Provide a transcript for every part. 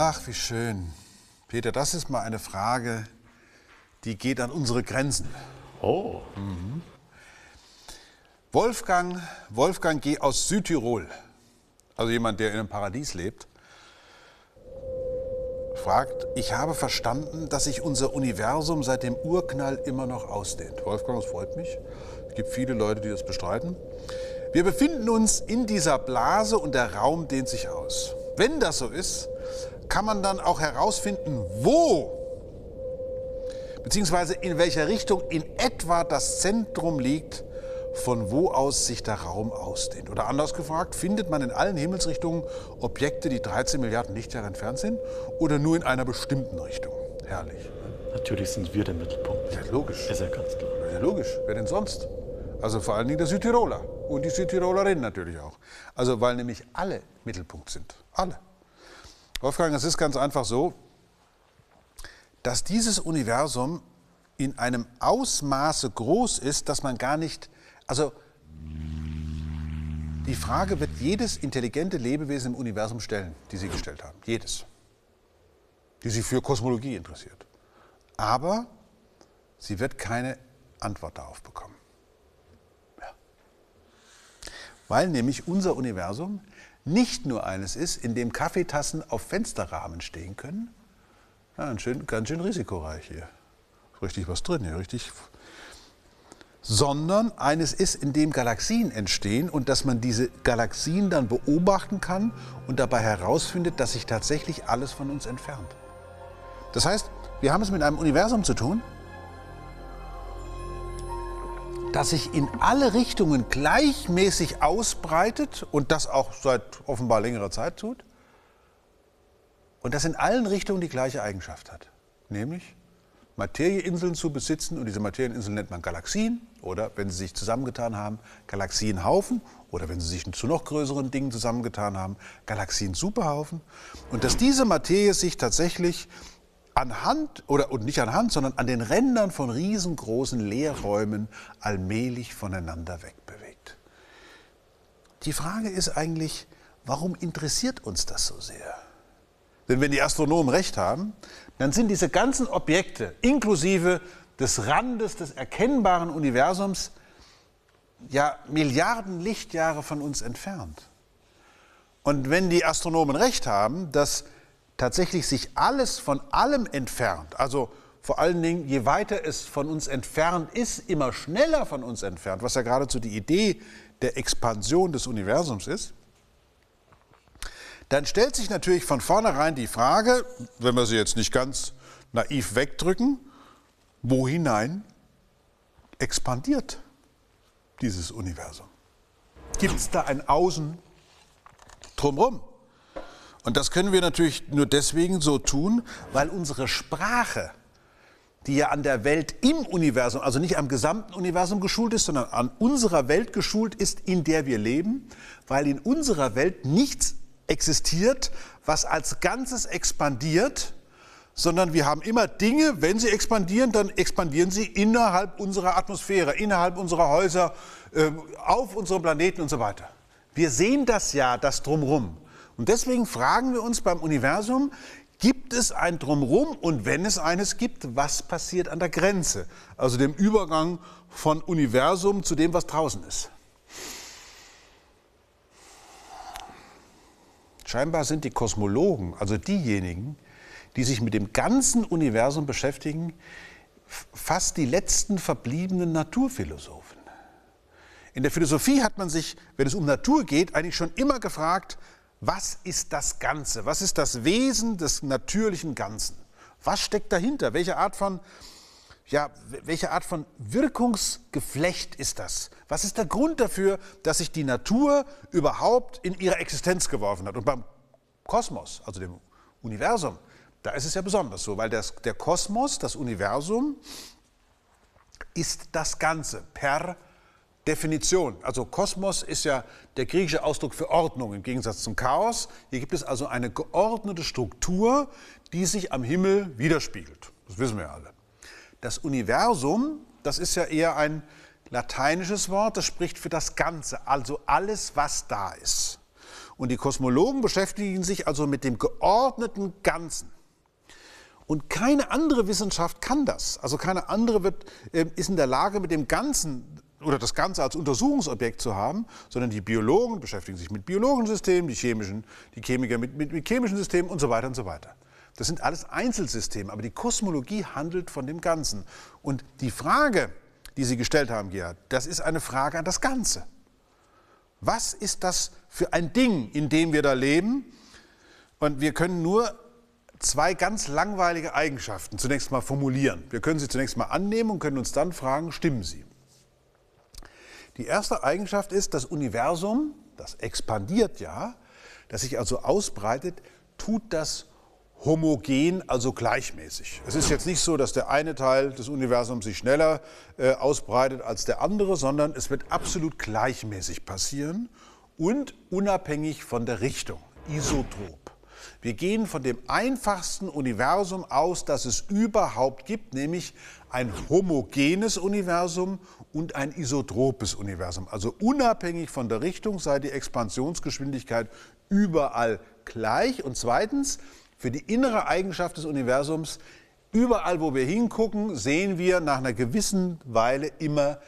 Ach, wie schön. Peter, das ist mal eine Frage, die geht an unsere Grenzen. Oh. Wolfgang, Wolfgang G. aus Südtirol, also jemand, der in einem Paradies lebt, fragt, ich habe verstanden, dass sich unser Universum seit dem Urknall immer noch ausdehnt. Wolfgang, das freut mich. Es gibt viele Leute, die das bestreiten. Wir befinden uns in dieser Blase und der Raum dehnt sich aus. Wenn das so ist, kann man dann auch herausfinden, wo beziehungsweise in welcher Richtung in etwa das Zentrum liegt, von wo aus sich der Raum ausdehnt. Oder anders gefragt, findet man in allen Himmelsrichtungen Objekte, die 13 Milliarden Lichtjahre entfernt sind oder nur in einer bestimmten Richtung? Herrlich. Natürlich sind wir der Mittelpunkt. Ja, logisch. Ist ja ganz klar. Ja, logisch. Wer denn sonst? Also vor allen Dingen der Südtiroler und die Südtirolerin natürlich auch. Also weil nämlich alle Mittelpunkt sind. Alle. Wolfgang, es ist ganz einfach so, dass dieses Universum in einem Ausmaße groß ist, dass man gar nicht, also die Frage wird jedes intelligente Lebewesen im Universum stellen, die Sie gestellt haben. Jedes. Die sich für Kosmologie interessiert. Aber sie wird keine Antwort darauf bekommen. Ja. Weil nämlich unser Universum nicht nur eines ist, in dem Kaffeetassen auf Fensterrahmen stehen können. Ja, schön, ganz schön risikoreich hier. Richtig was drin hier, richtig. Sondern eines ist, in dem Galaxien entstehen und dass man diese Galaxien dann beobachten kann und dabei herausfindet, dass sich tatsächlich alles von uns entfernt. Das heißt, wir haben es mit einem Universum zu tun, das sich in alle Richtungen gleichmäßig ausbreitet und das auch seit offenbar längerer Zeit tut. Und das in allen Richtungen die gleiche Eigenschaft hat, nämlich Materieinseln zu besitzen. Und diese Materieninseln nennt man Galaxien. Oder wenn sie sich zusammengetan haben, Galaxienhaufen. Oder wenn sie sich zu noch größeren Dingen zusammengetan haben, Galaxien-Superhaufen. Und dass diese Materie sich tatsächlich anhand oder und nicht anhand, sondern an den Rändern von riesengroßen Leerräumen allmählich voneinander wegbewegt. Die Frage ist eigentlich, warum interessiert uns das so sehr? Denn wenn die Astronomen recht haben, dann sind diese ganzen Objekte inklusive des Randes des erkennbaren Universums ja Milliarden Lichtjahre von uns entfernt. Und wenn die Astronomen recht haben, dass tatsächlich sich alles von allem entfernt, also vor allen Dingen, je weiter es von uns entfernt ist, immer schneller von uns entfernt, was ja geradezu die Idee der Expansion des Universums ist, dann stellt sich natürlich von vornherein die Frage, wenn wir sie jetzt nicht ganz naiv wegdrücken, wo hinein expandiert dieses Universum? Gibt es da ein Außen drumherum? Und das können wir natürlich nur deswegen so tun, weil unsere Sprache, die ja an der Welt im Universum, also nicht am gesamten Universum geschult ist, sondern an unserer Welt geschult ist, in der wir leben, weil in unserer Welt nichts existiert, was als Ganzes expandiert, sondern wir haben immer Dinge, wenn sie expandieren, dann expandieren sie innerhalb unserer Atmosphäre, innerhalb unserer Häuser, äh, auf unserem Planeten und so weiter. Wir sehen das ja, das drumherum. Und deswegen fragen wir uns beim Universum, gibt es ein Drumherum und wenn es eines gibt, was passiert an der Grenze, also dem Übergang von Universum zu dem, was draußen ist. Scheinbar sind die Kosmologen, also diejenigen, die sich mit dem ganzen Universum beschäftigen, fast die letzten verbliebenen Naturphilosophen. In der Philosophie hat man sich, wenn es um Natur geht, eigentlich schon immer gefragt, was ist das Ganze? Was ist das Wesen des natürlichen Ganzen? Was steckt dahinter? Welche Art von, ja, welche Art von Wirkungsgeflecht ist das? Was ist der Grund dafür, dass sich die Natur überhaupt in ihre Existenz geworfen hat? Und beim Kosmos, also dem Universum, da ist es ja besonders so, weil das, der Kosmos, das Universum, ist das Ganze per Definition. Also Kosmos ist ja der griechische Ausdruck für Ordnung im Gegensatz zum Chaos. Hier gibt es also eine geordnete Struktur, die sich am Himmel widerspiegelt. Das wissen wir alle. Das Universum, das ist ja eher ein lateinisches Wort, das spricht für das Ganze, also alles, was da ist. Und die Kosmologen beschäftigen sich also mit dem geordneten Ganzen. Und keine andere Wissenschaft kann das. Also keine andere wird, äh, ist in der Lage, mit dem Ganzen oder das Ganze als Untersuchungsobjekt zu haben, sondern die Biologen beschäftigen sich mit biologischen Systemen, die chemischen, die Chemiker mit, mit, mit chemischen Systemen und so weiter und so weiter. Das sind alles Einzelsysteme, aber die Kosmologie handelt von dem Ganzen. Und die Frage, die Sie gestellt haben, Gerhard, das ist eine Frage an das Ganze. Was ist das für ein Ding, in dem wir da leben? Und wir können nur zwei ganz langweilige Eigenschaften zunächst mal formulieren. Wir können sie zunächst mal annehmen und können uns dann fragen, stimmen sie? Die erste Eigenschaft ist, das Universum, das expandiert ja, das sich also ausbreitet, tut das homogen, also gleichmäßig. Es ist jetzt nicht so, dass der eine Teil des Universums sich schneller äh, ausbreitet als der andere, sondern es wird absolut gleichmäßig passieren und unabhängig von der Richtung, isotrop. Wir gehen von dem einfachsten Universum aus, das es überhaupt gibt, nämlich ein homogenes Universum und ein isotropes Universum. Also unabhängig von der Richtung sei die Expansionsgeschwindigkeit überall gleich. Und zweitens, für die innere Eigenschaft des Universums, überall wo wir hingucken, sehen wir nach einer gewissen Weile immer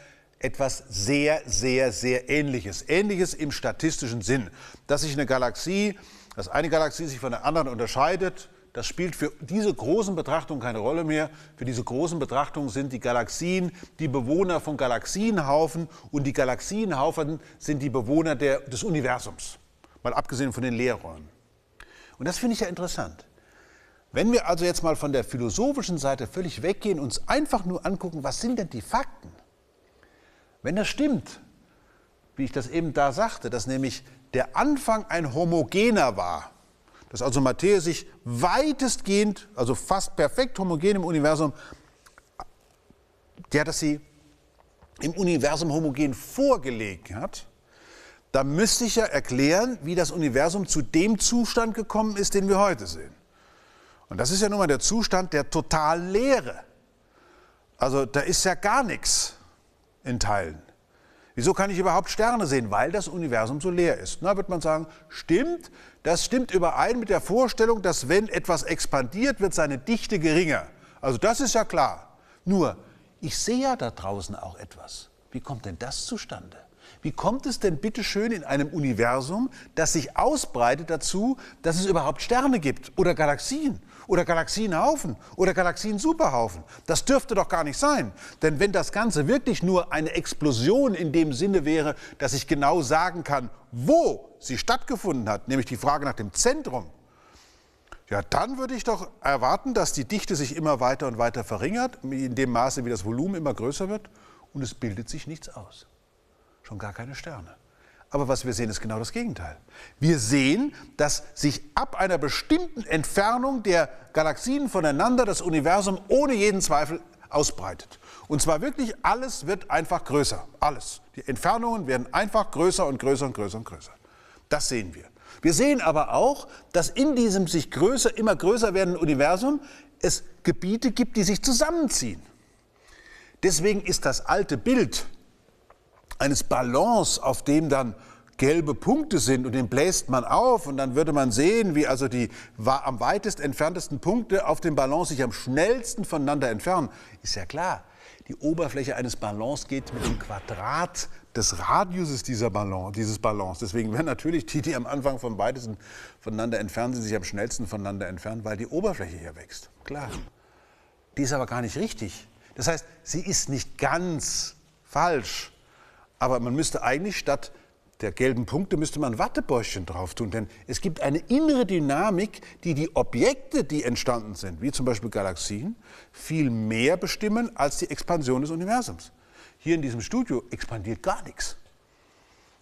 etwas sehr, sehr, sehr Ähnliches. Ähnliches im statistischen Sinn, dass sich eine Galaxie dass eine Galaxie sich von der anderen unterscheidet, das spielt für diese großen Betrachtungen keine Rolle mehr. Für diese großen Betrachtungen sind die Galaxien die Bewohner von Galaxienhaufen und die Galaxienhaufen sind die Bewohner der, des Universums. Mal abgesehen von den Leerräumen. Und das finde ich ja interessant. Wenn wir also jetzt mal von der philosophischen Seite völlig weggehen und uns einfach nur angucken, was sind denn die Fakten? Wenn das stimmt, wie ich das eben da sagte, dass nämlich der Anfang ein homogener war, dass also Materie sich weitestgehend, also fast perfekt homogen im Universum, der, dass sie im Universum homogen vorgelegt hat, da müsste ich ja erklären, wie das Universum zu dem Zustand gekommen ist, den wir heute sehen. Und das ist ja nun mal der Zustand der totalen Leere. Also da ist ja gar nichts in Teilen. Wieso kann ich überhaupt Sterne sehen? Weil das Universum so leer ist. Na, wird man sagen, stimmt, das stimmt überein mit der Vorstellung, dass wenn etwas expandiert, wird seine Dichte geringer. Also das ist ja klar. Nur, ich sehe ja da draußen auch etwas. Wie kommt denn das zustande? Wie kommt es denn bitte schön in einem Universum, das sich ausbreitet dazu, dass es überhaupt Sterne gibt oder Galaxien oder Galaxienhaufen oder Galaxien-Superhaufen? Das dürfte doch gar nicht sein. Denn wenn das Ganze wirklich nur eine Explosion in dem Sinne wäre, dass ich genau sagen kann, wo sie stattgefunden hat, nämlich die Frage nach dem Zentrum, ja, dann würde ich doch erwarten, dass die Dichte sich immer weiter und weiter verringert, in dem Maße, wie das Volumen immer größer wird, und es bildet sich nichts aus schon gar keine Sterne. Aber was wir sehen, ist genau das Gegenteil. Wir sehen, dass sich ab einer bestimmten Entfernung der Galaxien voneinander das Universum ohne jeden Zweifel ausbreitet. Und zwar wirklich alles wird einfach größer. Alles. Die Entfernungen werden einfach größer und größer und größer und größer. Das sehen wir. Wir sehen aber auch, dass in diesem sich größer, immer größer werdenden Universum es Gebiete gibt, die sich zusammenziehen. Deswegen ist das alte Bild eines Ballons, auf dem dann gelbe Punkte sind und den bläst man auf und dann würde man sehen, wie also die am weitest entferntesten Punkte auf dem Ballon sich am schnellsten voneinander entfernen. Ist ja klar, die Oberfläche eines Ballons geht mit dem Quadrat des Radiuses dieser Ballon, dieses Ballons. Deswegen werden natürlich die, die am Anfang vom weitesten voneinander entfernt sind, sich am schnellsten voneinander entfernen, weil die Oberfläche hier wächst. Klar. Die ist aber gar nicht richtig. Das heißt, sie ist nicht ganz falsch. Aber man müsste eigentlich statt der gelben Punkte müsste man Wattebäuschen drauf tun, denn es gibt eine innere Dynamik, die die Objekte, die entstanden sind, wie zum Beispiel Galaxien, viel mehr bestimmen als die Expansion des Universums. Hier in diesem Studio expandiert gar nichts.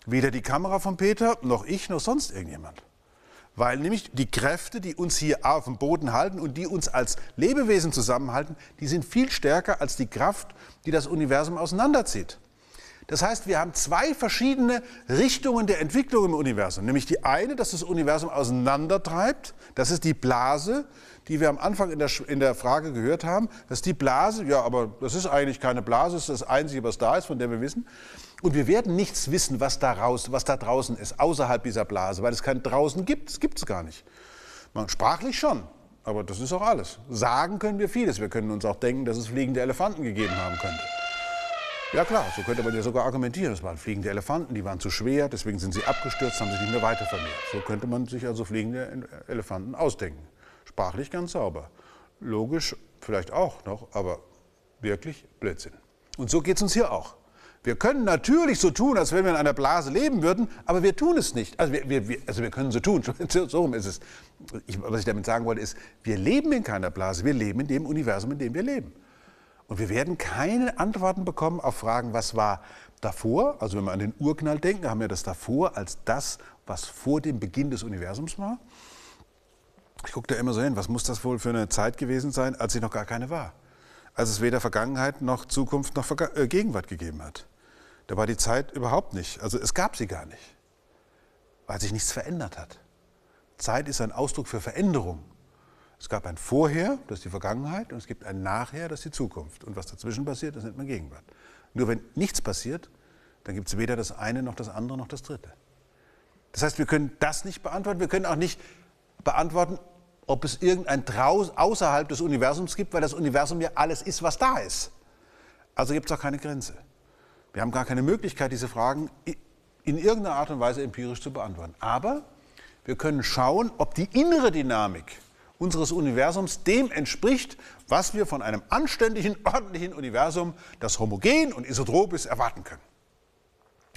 Weder die Kamera von Peter, noch ich, noch sonst irgendjemand. Weil nämlich die Kräfte, die uns hier auf dem Boden halten und die uns als Lebewesen zusammenhalten, die sind viel stärker als die Kraft, die das Universum auseinanderzieht. Das heißt, wir haben zwei verschiedene Richtungen der Entwicklung im Universum. Nämlich die eine, dass das Universum auseinandertreibt. Das ist die Blase, die wir am Anfang in der, in der Frage gehört haben. Das ist die Blase. Ja, aber das ist eigentlich keine Blase. Das ist das Einzige, was da ist, von dem wir wissen. Und wir werden nichts wissen, was da, raus, was da draußen ist, außerhalb dieser Blase, weil es kein draußen gibt. Das gibt es gar nicht. Sprachlich schon, aber das ist auch alles. Sagen können wir vieles. Wir können uns auch denken, dass es fliegende Elefanten gegeben haben könnte. Ja klar, so könnte man ja sogar argumentieren. Es waren fliegende Elefanten, die waren zu schwer, deswegen sind sie abgestürzt, haben sich nicht mehr weiter vermehrt. So könnte man sich also fliegende Elefanten ausdenken. Sprachlich ganz sauber. Logisch vielleicht auch noch, aber wirklich Blödsinn. Und so geht es uns hier auch. Wir können natürlich so tun, als wenn wir in einer Blase leben würden, aber wir tun es nicht. Also wir, wir, also wir können so tun, so rum ist es. Ich, was ich damit sagen wollte, ist, wir leben in keiner Blase, wir leben in dem Universum, in dem wir leben. Und wir werden keine Antworten bekommen auf Fragen, was war davor, also wenn wir an den Urknall denken, haben wir das davor als das, was vor dem Beginn des Universums war. Ich gucke da immer so hin, was muss das wohl für eine Zeit gewesen sein, als sie noch gar keine war als es weder Vergangenheit noch Zukunft noch Verga äh, Gegenwart gegeben hat. Da war die Zeit überhaupt nicht. Also es gab sie gar nicht, weil sich nichts verändert hat. Zeit ist ein Ausdruck für Veränderung. Es gab ein Vorher, das ist die Vergangenheit, und es gibt ein Nachher, das ist die Zukunft. Und was dazwischen passiert, das nennt man Gegenwart. Nur wenn nichts passiert, dann gibt es weder das eine noch das andere noch das dritte. Das heißt, wir können das nicht beantworten. Wir können auch nicht beantworten, ob es irgendein Traus außerhalb des Universums gibt, weil das Universum ja alles ist, was da ist. Also gibt es auch keine Grenze. Wir haben gar keine Möglichkeit, diese Fragen in irgendeiner Art und Weise empirisch zu beantworten. Aber wir können schauen, ob die innere Dynamik unseres Universums dem entspricht, was wir von einem anständigen, ordentlichen Universum, das homogen und isotrop ist, erwarten können.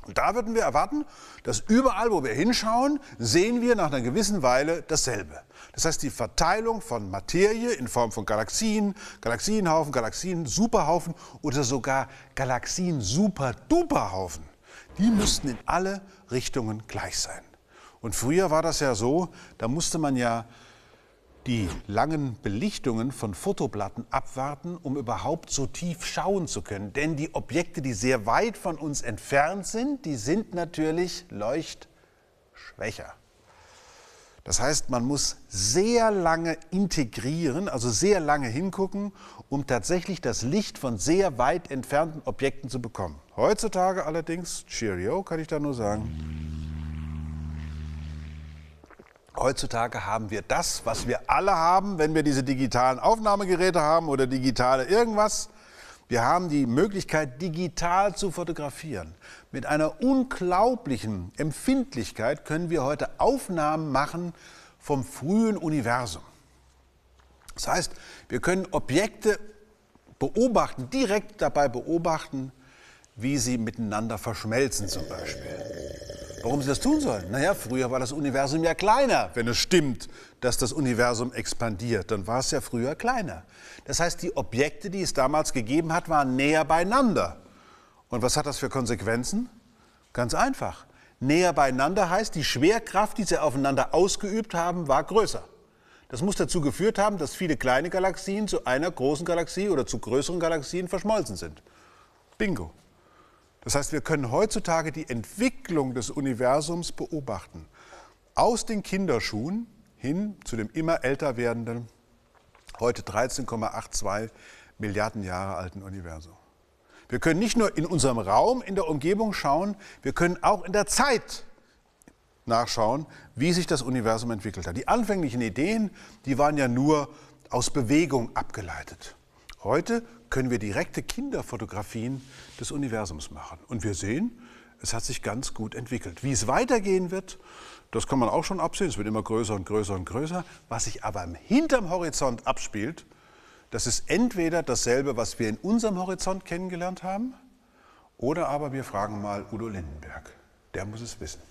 Und da würden wir erwarten, dass überall, wo wir hinschauen, sehen wir nach einer gewissen Weile dasselbe. Das heißt, die Verteilung von Materie in Form von Galaxien, Galaxienhaufen, Galaxien-Superhaufen oder sogar Galaxien-Super-Duperhaufen, die müssten in alle Richtungen gleich sein. Und früher war das ja so, da musste man ja die langen Belichtungen von Fotoplatten abwarten, um überhaupt so tief schauen zu können. Denn die Objekte, die sehr weit von uns entfernt sind, die sind natürlich leuchtschwächer. Das heißt, man muss sehr lange integrieren, also sehr lange hingucken, um tatsächlich das Licht von sehr weit entfernten Objekten zu bekommen. Heutzutage allerdings, Cheerio, kann ich da nur sagen, Heutzutage haben wir das, was wir alle haben, wenn wir diese digitalen Aufnahmegeräte haben oder digitale irgendwas. Wir haben die Möglichkeit, digital zu fotografieren. Mit einer unglaublichen Empfindlichkeit können wir heute Aufnahmen machen vom frühen Universum. Das heißt, wir können Objekte beobachten, direkt dabei beobachten, wie sie miteinander verschmelzen zum Beispiel. Warum sie das tun sollen? Naja, früher war das Universum ja kleiner. Wenn es stimmt, dass das Universum expandiert, dann war es ja früher kleiner. Das heißt, die Objekte, die es damals gegeben hat, waren näher beieinander. Und was hat das für Konsequenzen? Ganz einfach. Näher beieinander heißt, die Schwerkraft, die sie aufeinander ausgeübt haben, war größer. Das muss dazu geführt haben, dass viele kleine Galaxien zu einer großen Galaxie oder zu größeren Galaxien verschmolzen sind. Bingo. Das heißt, wir können heutzutage die Entwicklung des Universums beobachten. Aus den Kinderschuhen hin zu dem immer älter werdenden, heute 13,82 Milliarden Jahre alten Universum. Wir können nicht nur in unserem Raum, in der Umgebung schauen, wir können auch in der Zeit nachschauen, wie sich das Universum entwickelt hat. Die anfänglichen Ideen, die waren ja nur aus Bewegung abgeleitet. Heute können wir direkte Kinderfotografien des Universums machen. Und wir sehen, es hat sich ganz gut entwickelt. Wie es weitergehen wird, das kann man auch schon absehen. Es wird immer größer und größer und größer. Was sich aber hinterm Horizont abspielt, das ist entweder dasselbe, was wir in unserem Horizont kennengelernt haben, oder aber wir fragen mal Udo Lindenberg. Der muss es wissen.